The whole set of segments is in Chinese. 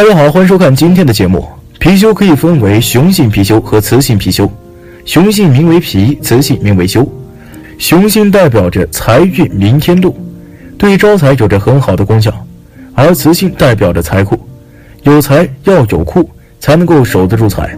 大家好，欢迎收看今天的节目。貔貅可以分为雄性貔貅和雌性貔貅，雄性名为貔，雌性名为貅。雄性代表着财运明天路，对招财有着很好的功效；而雌性代表着财库，有财要有库，才能够守得住财。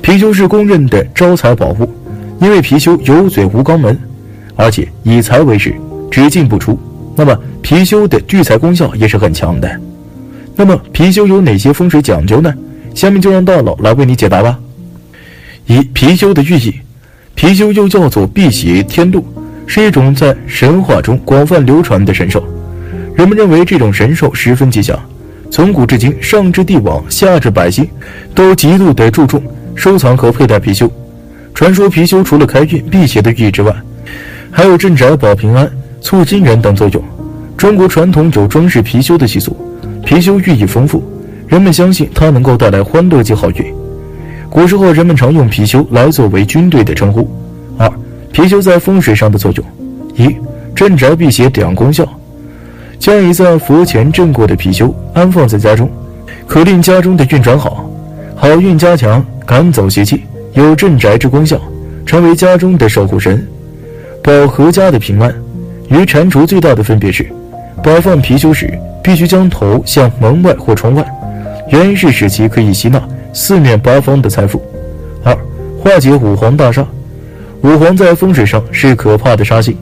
貔貅是公认的招财宝物，因为貔貅有嘴无肛门，而且以财为食，只进不出。那么貔貅的聚财功效也是很强的。那么貔貅有哪些风水讲究呢？下面就让大佬来为你解答吧。一、貔貅的寓意，貔貅又叫做辟邪天禄，是一种在神话中广泛流传的神兽。人们认为这种神兽十分吉祥，从古至今，上至帝王，下至百姓，都极度的注重收藏和佩戴貔貅。传说貔貅除了开运辟邪的寓意之外，还有镇宅保平安、促金人等作用。中国传统有装饰貔貅的习俗。貔貅寓意丰富，人们相信它能够带来欢乐及好运。古时候，人们常用貔貅来作为军队的称呼。二、貔貅在风水上的作用：一、镇宅辟邪两功效。将已在佛前镇过的貔貅安放在家中，可令家中的运转好，好运加强，赶走邪气，有镇宅之功效，成为家中的守护神，保阖家的平安。与蟾蜍最大的分别是，摆放貔貅时。必须将头向门外或窗外，原因是使其可以吸纳四面八方的财富。二、化解五黄大煞。五黄在风水上是可怕的杀星，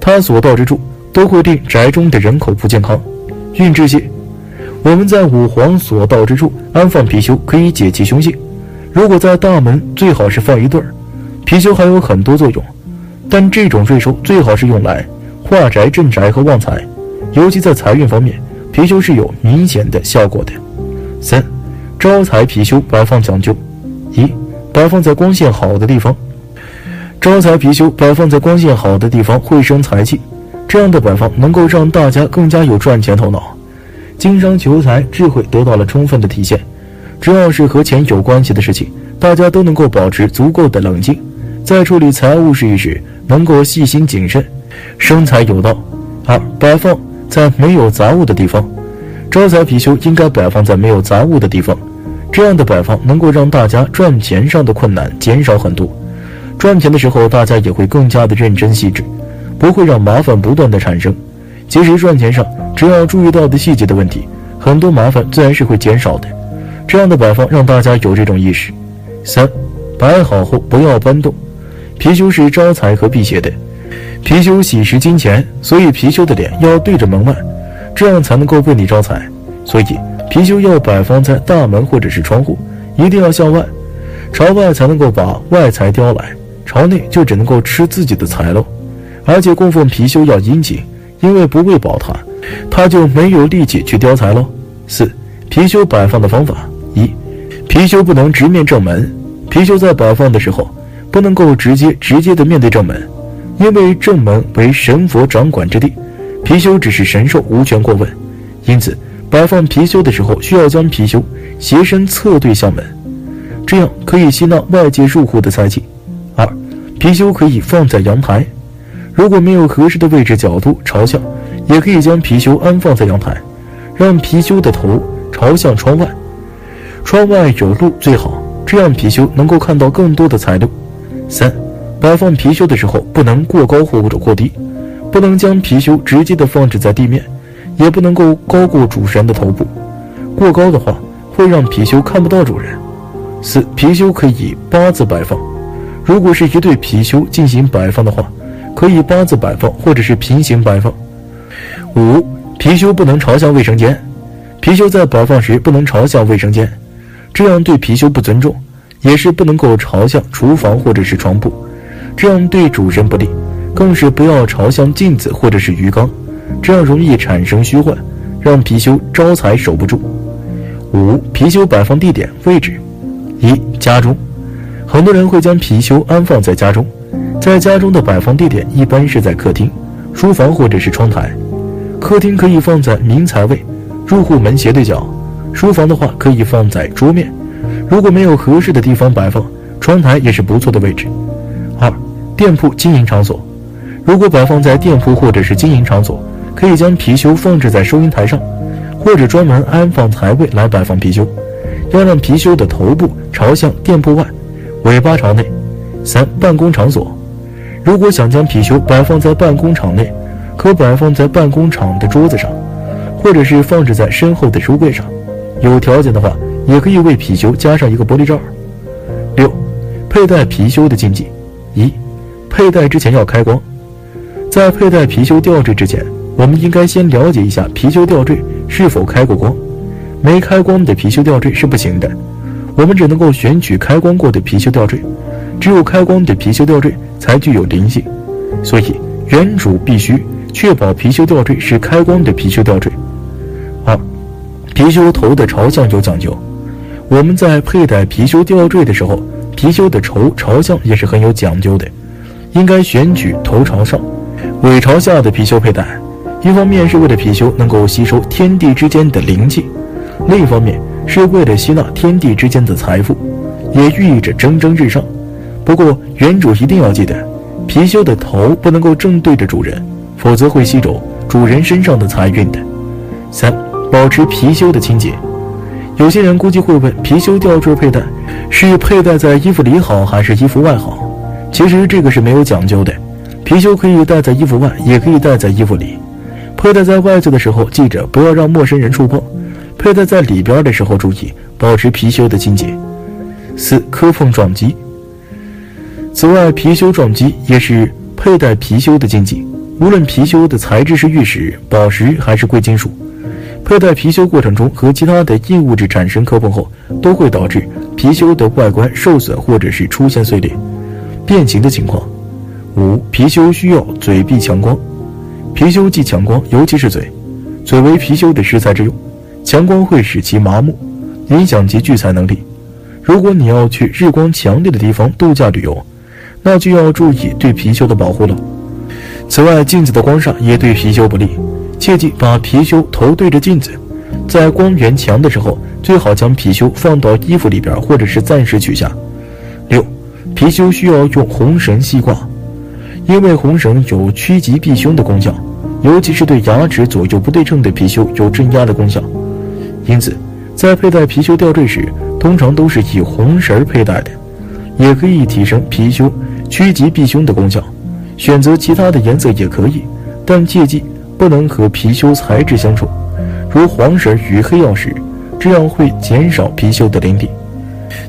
它所到之处都会令宅中的人口不健康。运之些，我们在五黄所到之处安放貔貅，可以解其凶性。如果在大门，最好是放一对儿。貔貅还有很多作用，但这种税收最好是用来化宅、镇宅和旺财，尤其在财运方面。貔貅是有明显的效果的。三，招财貔貅摆放讲究：一，摆放在光线好的地方。招财貔貅摆放在光线好的地方会生财气，这样的摆放能够让大家更加有赚钱头脑，经商求财智慧得到了充分的体现。只要是和钱有关系的事情，大家都能够保持足够的冷静，在处理财务事宜时能够细心谨慎，生财有道。二，摆放。在没有杂物的地方，招财貔貅应该摆放在没有杂物的地方。这样的摆放能够让大家赚钱上的困难减少很多。赚钱的时候，大家也会更加的认真细致，不会让麻烦不断的产生。其实赚钱上，只要注意到的细节的问题，很多麻烦自然是会减少的。这样的摆放让大家有这种意识。三，摆好后不要搬动。貔貅是招财和辟邪的。貔貅喜食金钱，所以貔貅的脸要对着门外，这样才能够为你招财。所以貔貅要摆放在大门或者是窗户，一定要向外，朝外才能够把外财叼来，朝内就只能够吃自己的财喽。而且供奉貔貅要殷勤，因为不喂饱它，它就没有力气去叼财喽。四、貔貅摆放的方法：一、貔貅不能直面正门，貔貅在摆放的时候不能够直接直接的面对正门。因为正门为神佛掌管之地，貔貅只是神兽，无权过问。因此，摆放貔貅的时候，需要将貔貅斜身侧对向门，这样可以吸纳外界入户的财气。二，貔貅可以放在阳台，如果没有合适的位置角度朝向，也可以将貔貅安放在阳台，让貔貅的头朝向窗外，窗外有路最好，这样貔貅能够看到更多的财路。三。摆放貔貅的时候，不能过高或者过低，不能将貔貅直接的放置在地面，也不能够高过主人的头部。过高的话，会让貔貅看不到主人。四，貔貅可以八字摆放，如果是一对貔貅进行摆放的话，可以八字摆放或者是平行摆放。五，貔貅不能朝向卫生间，貔貅在摆放时不能朝向卫生间，这样对貔貅不尊重，也是不能够朝向厨房或者是床铺。这样对主人不利。更是不要朝向镜子或者是鱼缸，这样容易产生虚幻，让貔貅招财守不住。五、貔貅摆放地点位置：一、家中，很多人会将貔貅安放在家中，在家中的摆放地点一般是在客厅、书房或者是窗台。客厅可以放在明财位，入户门斜对角；书房的话可以放在桌面。如果没有合适的地方摆放，窗台也是不错的位置。店铺经营场所，如果摆放在店铺或者是经营场所，可以将貔貅放置在收银台上，或者专门安放财位来摆放貔貅。要让貔貅的头部朝向店铺外，尾巴朝内。三、办公场所，如果想将貔貅摆放在办公场内。可摆放在办公场的桌子上，或者是放置在身后的书柜上。有条件的话，也可以为貔貅加上一个玻璃罩。六、佩戴貔貅的禁忌：一、佩戴之前要开光。在佩戴貔貅吊坠之前，我们应该先了解一下貔貅吊坠是否开过光。没开光的貔貅吊坠是不行的。我们只能够选取开光过的貔貅吊坠，只有开光的貔貅吊坠才具有灵性。所以，原主必须。确保貔貅吊坠是开光的貔貅吊坠。二，貔貅头的朝向有讲究。我们在佩戴貔貅吊坠的时候，貔貅的头朝向也是很有讲究的，应该选取头朝上、尾朝下的貔貅佩戴。一方面是为了貔貅能够吸收天地之间的灵气，另一方面是为了吸纳天地之间的财富，也寓意着蒸蒸日上。不过，原主一定要记得，貔貅的头不能够正对着主人。否则会吸走主人身上的财运的。三、保持貔貅的清洁。有些人估计会问：貔貅吊坠佩戴是佩戴在衣服里好，还是衣服外好？其实这个是没有讲究的。貔貅可以戴在衣服外，也可以戴在衣服里。佩戴在外侧的时候，记着不要让陌生人触碰；佩戴在里边的时候，注意保持貔貅的清洁。四、磕碰撞击。此外，貔貅撞击也是佩戴貔貅的禁忌。无论貔貅的材质是玉石、宝石还是贵金属，佩戴貔貅过程中和其他的硬物质产生磕碰后，都会导致貔貅的外观受损或者是出现碎裂、变形的情况。五、貔貅需要嘴壁强光。貔貅忌强光，尤其是嘴，嘴为貔貅的食材之用，强光会使其麻木，影响其聚财能力。如果你要去日光强烈的地方度假旅游，那就要注意对貔貅的保护了。此外，镜子的光煞也对貔貅不利，切记把貔貅头对着镜子。在光源强的时候，最好将貔貅放到衣服里边，或者是暂时取下。貔貅需要用红绳系挂，因为红绳有趋吉避凶的功效，尤其是对牙齿左右不对称的貔貅有镇压的功效。因此，在佩戴貔貅吊坠时，通常都是以红绳佩戴的，也可以提升貔貅趋吉避凶的功效。选择其他的颜色也可以，但切记不能和貔貅材质相冲，如黄绳与黑曜石，这样会减少貔貅的灵力。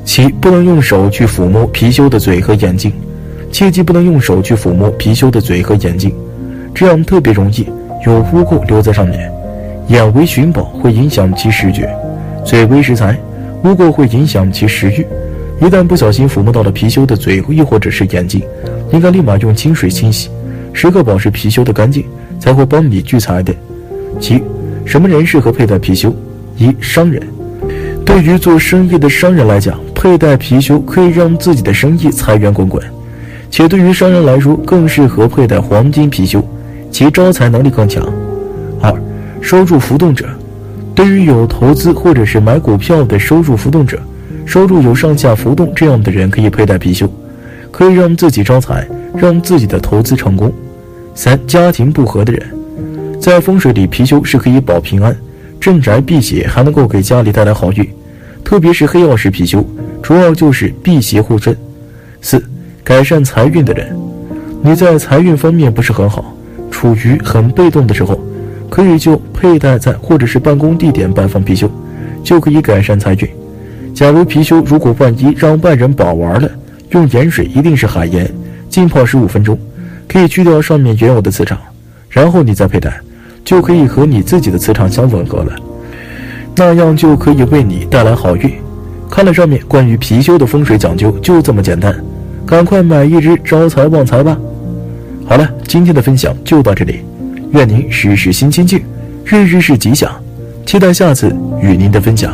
七，不能用手去抚摸貔貅的嘴和眼睛，切记不能用手去抚摸貔貅的嘴和眼睛，这样特别容易有污垢留在上面。眼为寻宝，会影响其视觉；嘴为食材，污垢会影响其食欲。一旦不小心抚摸到了貔貅的嘴，又或者是眼睛，应该立马用清水清洗，时刻保持貔貅的干净，才会帮你聚财的。七，什么人适合佩戴貔貅？一、商人。对于做生意的商人来讲，佩戴貔貅可以让自己的生意财源滚滚，且对于商人来说，更适合佩戴黄金貔貅，其招财能力更强。二、收入浮动者。对于有投资或者是买股票的收入浮动者。收入有上下浮动，这样的人可以佩戴貔貅，可以让自己招财，让自己的投资成功。三、家庭不和的人，在风水里，貔貅是可以保平安、镇宅辟邪，还能够给家里带来好运。特别是黑曜石貔貅，主要就是辟邪护身。四、改善财运的人，你在财运方面不是很好，处于很被动的时候，可以就佩戴在或者是办公地点摆放貔貅，就可以改善财运。假如貔貅如果万一让外人把玩了，用盐水一定是海盐，浸泡十五分钟，可以去掉上面原有的磁场，然后你再佩戴，就可以和你自己的磁场相吻合了，那样就可以为你带来好运。看了上面关于貔貅的风水讲究，就这么简单。赶快买一只招财旺财吧。好了，今天的分享就到这里，愿您时时心清静，日日是吉祥，期待下次与您的分享。